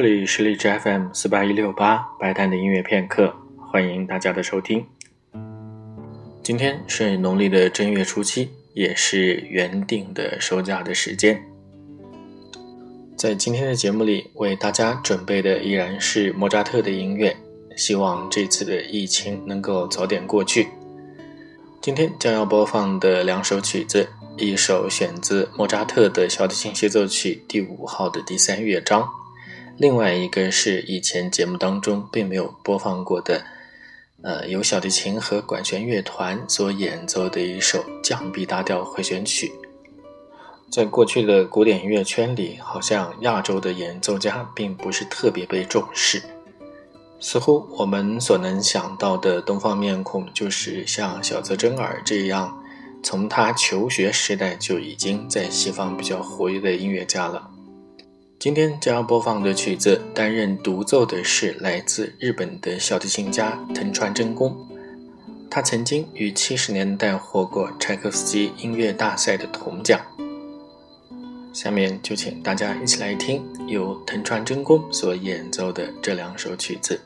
这里是荔枝 FM 四八一六八白蛋的音乐片刻，欢迎大家的收听。今天是农历的正月初七，也是原定的收假的时间。在今天的节目里，为大家准备的依然是莫扎特的音乐，希望这次的疫情能够早点过去。今天将要播放的两首曲子，一首选自莫扎特的小提琴协奏曲第五号的第三乐章，另外一个是以前节目当中并没有播放过的，呃，由小提琴和管弦乐团所演奏的一首降 B 大调回旋曲。在过去的古典音乐圈里，好像亚洲的演奏家并不是特别被重视。似乎我们所能想到的东方面孔，就是像小泽征尔这样，从他求学时代就已经在西方比较活跃的音乐家了。今天将要播放的曲子，担任独奏的是来自日本的小提琴家藤川真弓，他曾经于七十年代获过柴可夫斯基音乐大赛的铜奖。下面就请大家一起来听由藤川真弓所演奏的这两首曲子。